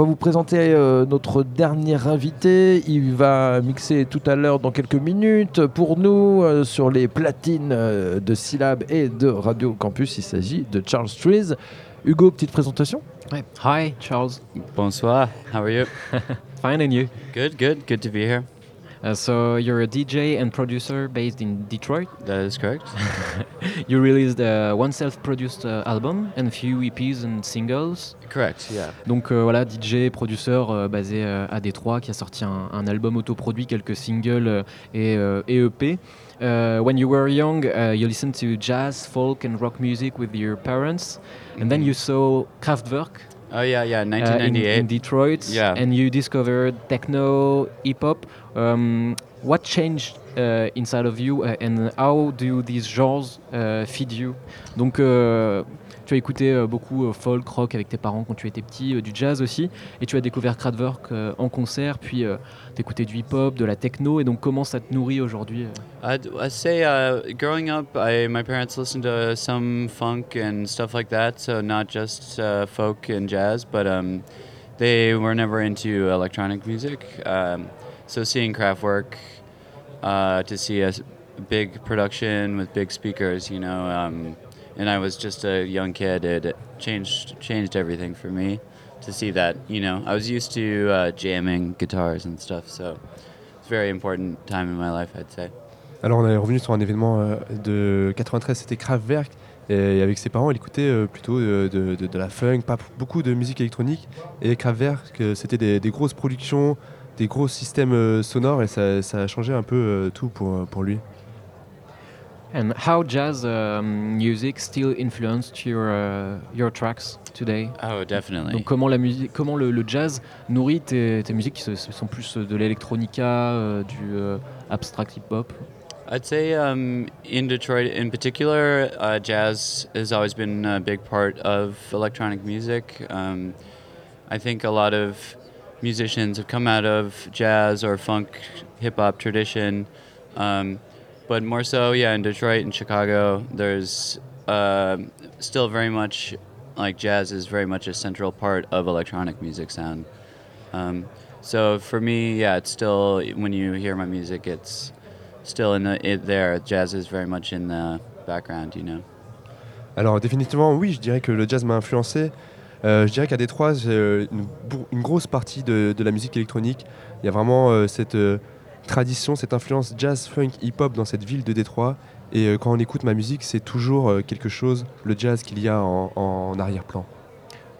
va vous présenter euh, notre dernier invité. Il va mixer tout à l'heure dans quelques minutes pour nous euh, sur les platines euh, de Syllab et de Radio Campus. Il s'agit de Charles Trees. Hugo, petite présentation Hi, Charles. Bonsoir. How are you? Fine, and you? Good, good. Good to be here. Uh, so you're a DJ and producer based in Detroit? That is correct. You released uh, one self-produced uh, album and a few EPs and singles. correct, yeah. Donc euh, voilà, DJ, producteur euh, basé euh, à Détroit qui a sorti un, un album autoproduit, quelques singles et, et EP. Uh, when you were young, uh, you listened to jazz, folk, and rock music with your parents, and then Mhm. you saw Kraftwerk Oh, yeah, yeah. uh, in, 1998. in Detroit, Yeah. and you discovered techno, hip hop. Um, what changed uh, inside of you, uh, and how do these genres uh, feed you Donc, euh, tu as écouté euh, beaucoup euh, folk, rock avec tes parents quand tu étais petit, euh, du jazz aussi, et tu as découvert Kraftwerk en concert, puis t'écoutais du hip hop, de la techno, et donc comment ça te nourrit aujourd'hui euh? I'd, say uh, growing up, I, my parents listened to some funk and stuff like that, so not just uh, folk and jazz, but um, they were never into electronic music. Um, so seeing Kraftwerk, uh, to see a big production with big speakers, you know, um, and I was just a young kid, it changed changed everything for me to see that. You know, I was used to uh, jamming guitars and stuff, so it's a very important time in my life, I'd say. Alors on est revenu sur un événement euh, de 93, c'était Kraftwerk. Et avec ses parents, il écoutait euh, plutôt de, de- de- de la funk, pas beaucoup de musique électronique. Et Kraftwerk, euh, c'était des, des grosses productions, des gros systèmes euh, sonores, et ça, ça a changé un peu euh, tout pour, euh, pour lui. And how jazz um, music still influenced your uh, your tracks today Oh, definitely. Donc comment la musique, comment le, le jazz nourrit tes, tes musiques qui sont plus de l'électronica, euh, du euh, abstract hip hop. I'd say um, in Detroit, in particular, uh, jazz has always been a big part of electronic music. Um, I think a lot of musicians have come out of jazz or funk, hip hop tradition, um, but more so, yeah, in Detroit and Chicago, there's uh, still very much like jazz is very much a central part of electronic music sound. Um, so for me, yeah, it's still when you hear my music, it's still in the it there. Jazz is very much in the background, you know. Alors définitivement, oui, je dirais que le jazz m'a influencé. Euh, je dirais qu'à Détroit, euh, une, une grosse partie de, de la musique électronique. Il y a vraiment euh, cette euh, tradition, cette influence jazz, funk, hip-hop dans cette ville de Détroit. Et euh, quand on écoute ma musique, c'est toujours euh, quelque chose, le jazz qu'il y a en, en arrière-plan.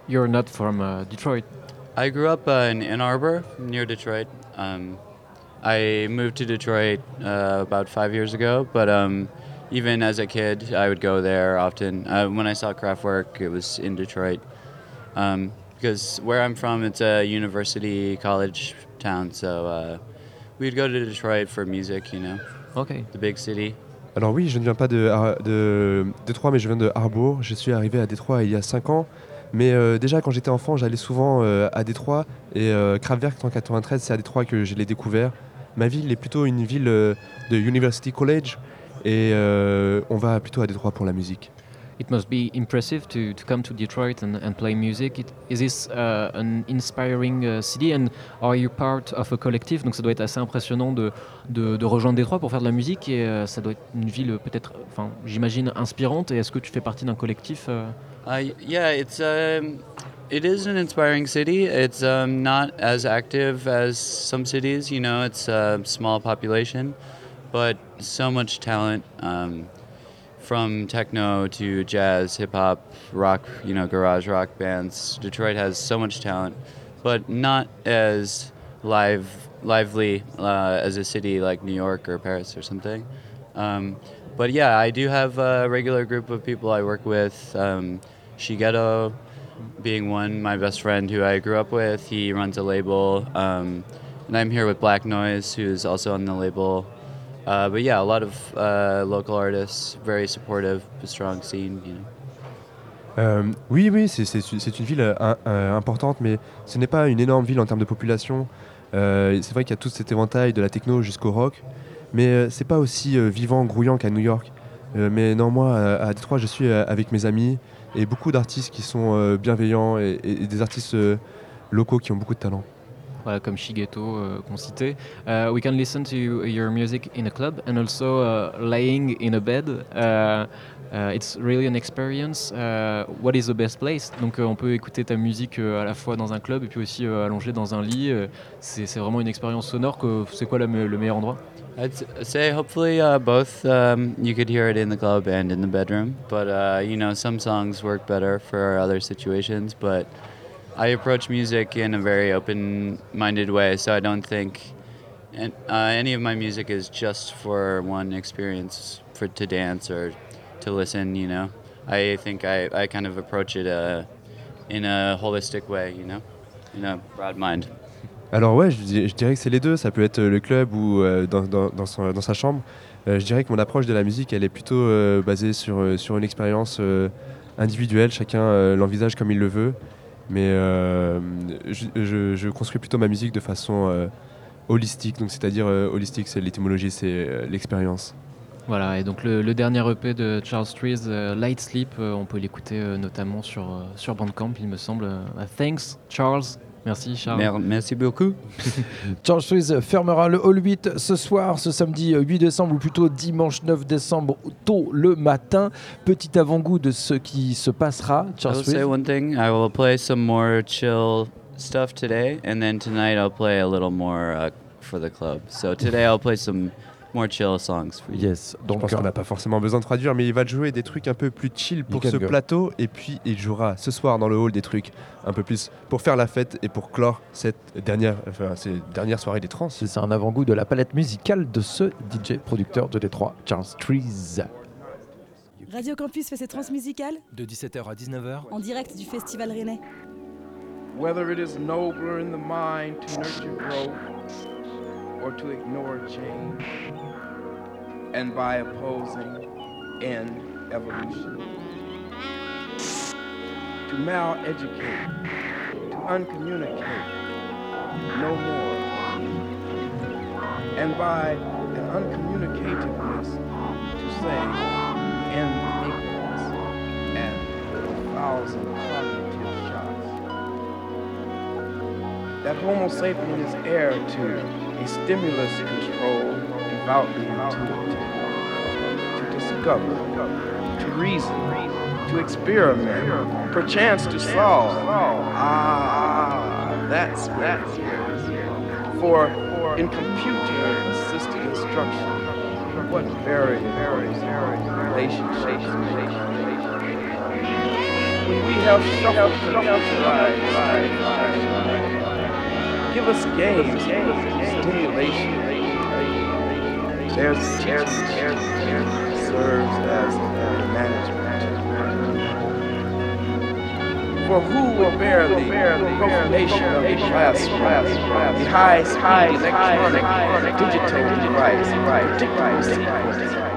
You're not from uh, Detroit. I grew up uh, in Ann Arbor, near Detroit. Um, I moved to Detroit uh, about five years ago, but um, even as a kid, I would go there often. Uh, when I saw Kraftwerk, it was in Detroit. Um, because where I'm from, it's a university college town, so uh, we'd go to Detroit for music, you know, Ok. the big city. Alors oui, je ne viens pas de, de Détroit, mais je viens de Harbour. Je suis arrivé à Détroit il y a 5 ans. Mais euh, déjà, quand j'étais enfant, j'allais souvent euh, à Détroit. Et euh, Kraftwerk en 93, c'est à Détroit que je l'ai découvert. Ma ville est plutôt une ville euh, de University College. Et euh, on va plutôt à Détroit pour la musique. It must be impressive to, to come to Detroit and, and play music. It, is this uh, an inspiring uh, city? And are you part of a collective? Donc ça doit être assez impressionnant de, de, rejoindre Détroit pour faire de la musique et euh, ça doit être une ville peut-être, enfin j'imagine inspirante. Et est-ce que tu fais partie d'un collectif euh, Uh, yeah, it's um, it is an inspiring city. It's um, not as active as some cities. You know, it's a small population, but so much talent. Um, from techno to jazz, hip hop, rock, you know, garage rock bands. Detroit has so much talent, but not as live, lively uh, as a city like New York or Paris or something. Um, but yeah, I do have a regular group of people I work with. Um, Shigeto being one, my best friend who I grew up with. He runs a label. Um, and I'm here with Black Noise, who's also on the label. Uh, but yeah, a lot of uh, local artists, very supportive, strong scene, you know. Euh, oui, oui, c'est- une ville euh, euh, importante, mais ce n'est pas une énorme ville en termes de population. C'est vrai qu'il y a tout cet éventail de la techno jusqu'au rock, mais c'est pas aussi vivant, grouillant qu'à New York. Mais non, moi, à, Détroit, je suis avec mes amis et beaucoup d'artistes qui sont bienveillants et, des artistes locaux qui ont beaucoup de talent. Voilà, comme Shigeto euh, qu'on citait. Uh, we can listen to your music in a club and also uh, laying in a bed. Uh, it's really an experience. What is the best place? Donc euh, on peut écouter ta musique euh, à la fois dans un club et puis aussi euh, allongé dans un lit. Euh, c'est vraiment une expérience sonore. C'est quoi la le meilleur endroit? I'd say hopefully uh, both um, you could hear it in the club and in the bedroom. But uh, you know, some songs work better for other situations. But I approach music in a very open-minded way, so I don't think an uh, any of my music is just for one experience, for to dance or to listen. You know, I think I, I kind of approach it uh, in a holistic way. You know, in a broad mind. Alors ouais, je, di- je dirais que c'est les deux. Ça peut être le club ou euh, dans, dans- dans son- dans sa chambre. Euh, je dirais que mon approche de la musique, elle est plutôt euh, basée sur, sur une expérience individuelle. Chacun l'envisage comme il le veut. Mais euh, je, construis plutôt ma musique de façon euh, holistique. Donc c'est-à-dire euh, holistique, c'est l'étymologie, c'est l'expérience. Voilà, et donc le, dernier EP de Charles Trees, Light Sleep, on peut l'écouter notamment sur, sur Bandcamp, il me semble. Euh, thanks, Charles. Merci, Charles. Mer- merci beaucoup. Charles Suisse fermera le Hall 8 ce soir, ce samedi euh, 8 décembre, ou plutôt dimanche 9 décembre, tôt le matin. Petit avant-goût de ce qui se passera. I Charles will say one thing. I will play some more chill stuff today, and then tonight I'll play a little more uh, for the club. So today I'll play some more chill songs for you. Yes, Je donc pense qu'on n'a pas forcément besoin de traduire, mais il va jouer des trucs un peu plus chill pour ce go. plateau. Et puis il jouera ce soir dans le hall des trucs un peu plus pour faire la fête et pour clore cette dernière, enfin, ces dernières soirées des trans. c'est un avant-goût de la palette musicale de ce DJ producteur de Détroit, Charles Trees. Radio Campus fait ses transmusicales De 17h à 19h, en direct du Festival Rennais. Whether it is nobler in the mind to nurture growth or to ignore change, and by opposing end evolution. To mal-educate, to uncommunicate, no more. And by an uncommunicativeness, to say end ignorance and a thousand cognitive shots that Homo sapien is heir to a stimulus control devoutly intuitive, to discover, to reason, to experiment, perchance to solve. Ah, that's that's for in computer-assisted instruction, what very very relationships when we have shuffled computerized Give us games, stimulation. There's there's serves as management. For who will bear the profanation of the classroom, the high-speed electronic digital device, particular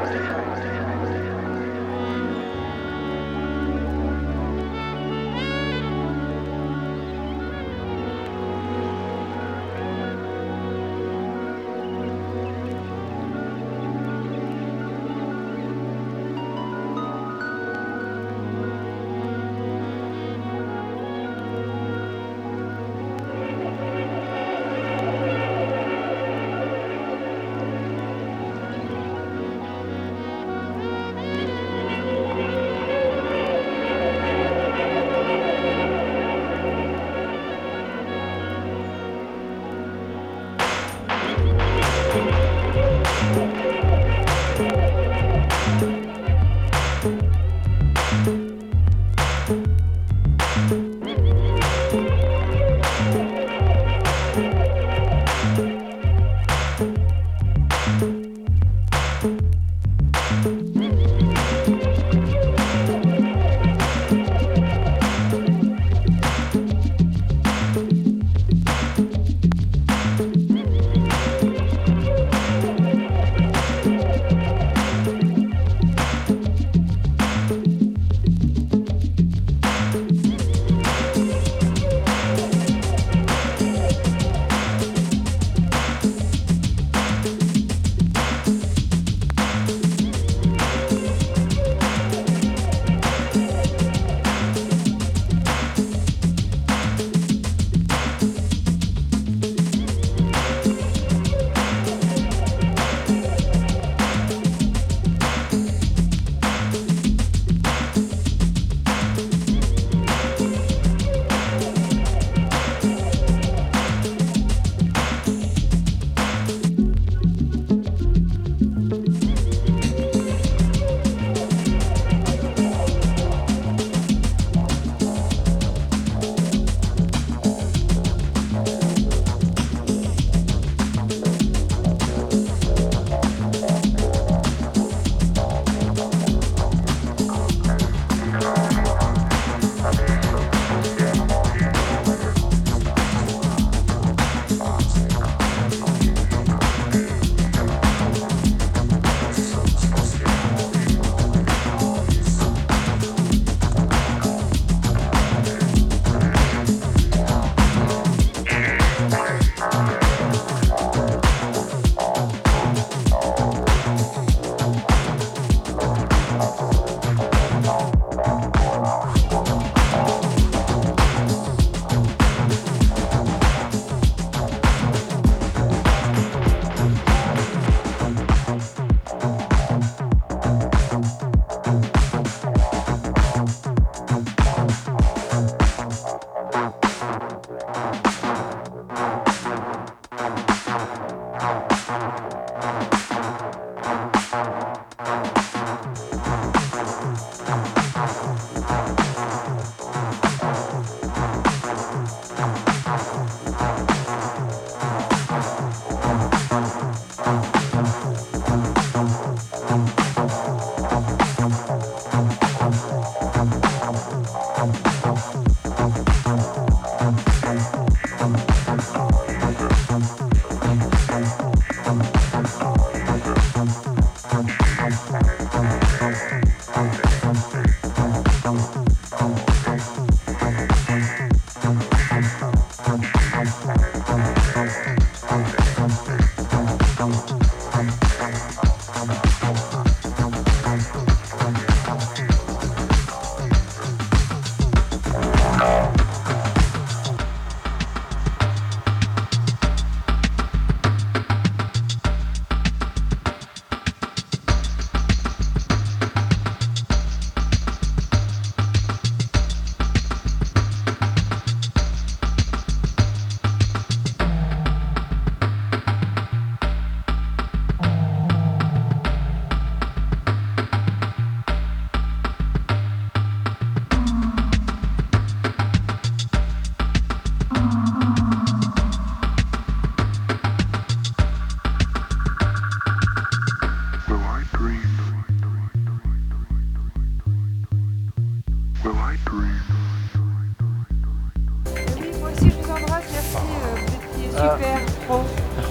super, pro,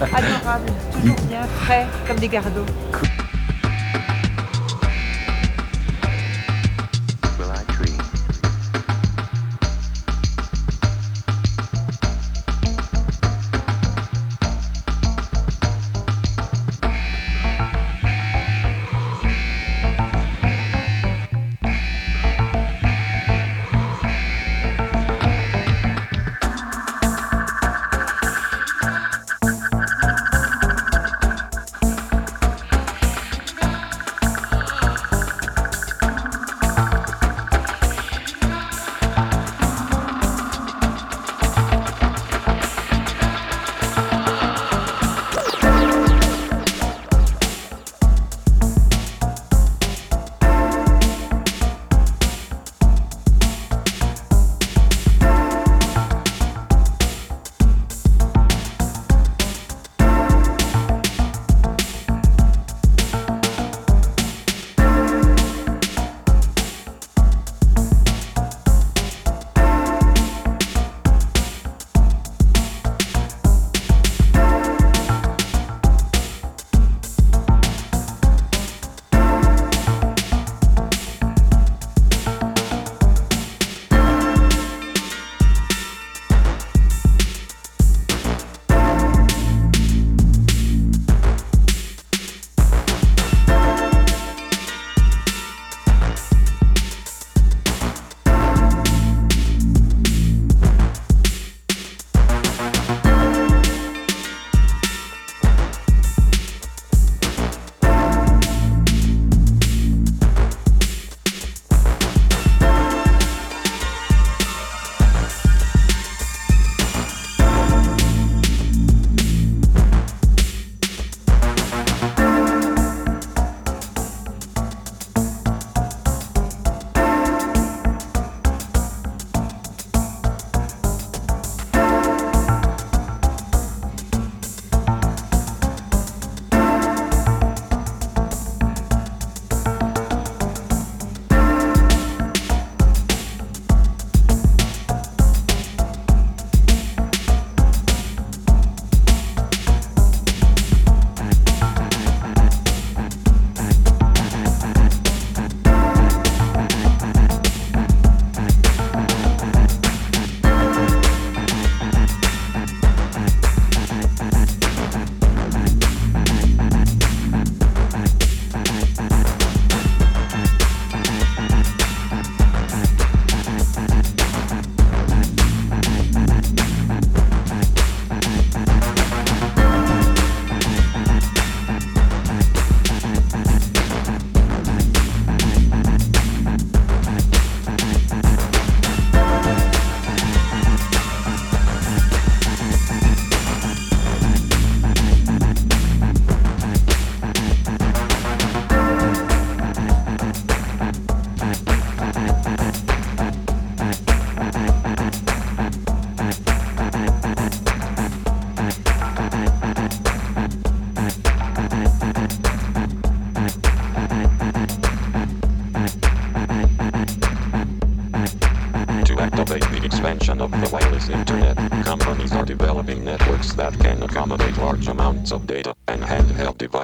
adorable, toujours bien, frais, comme des gardots.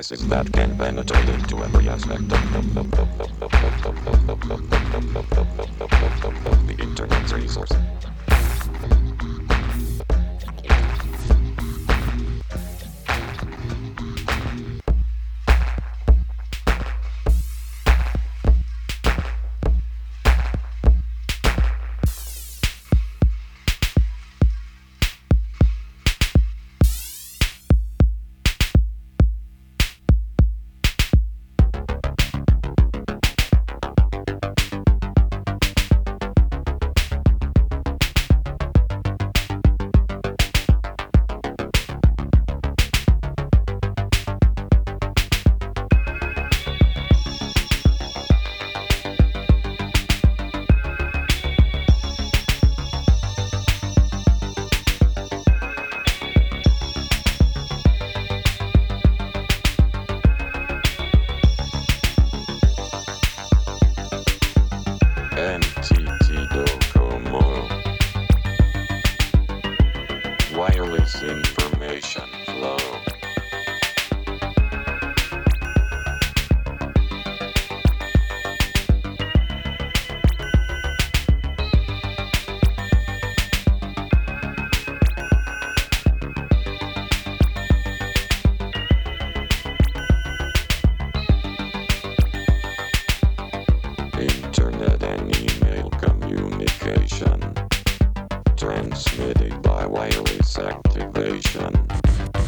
toxin that can penetrate into every aspect of Disactivation. activation.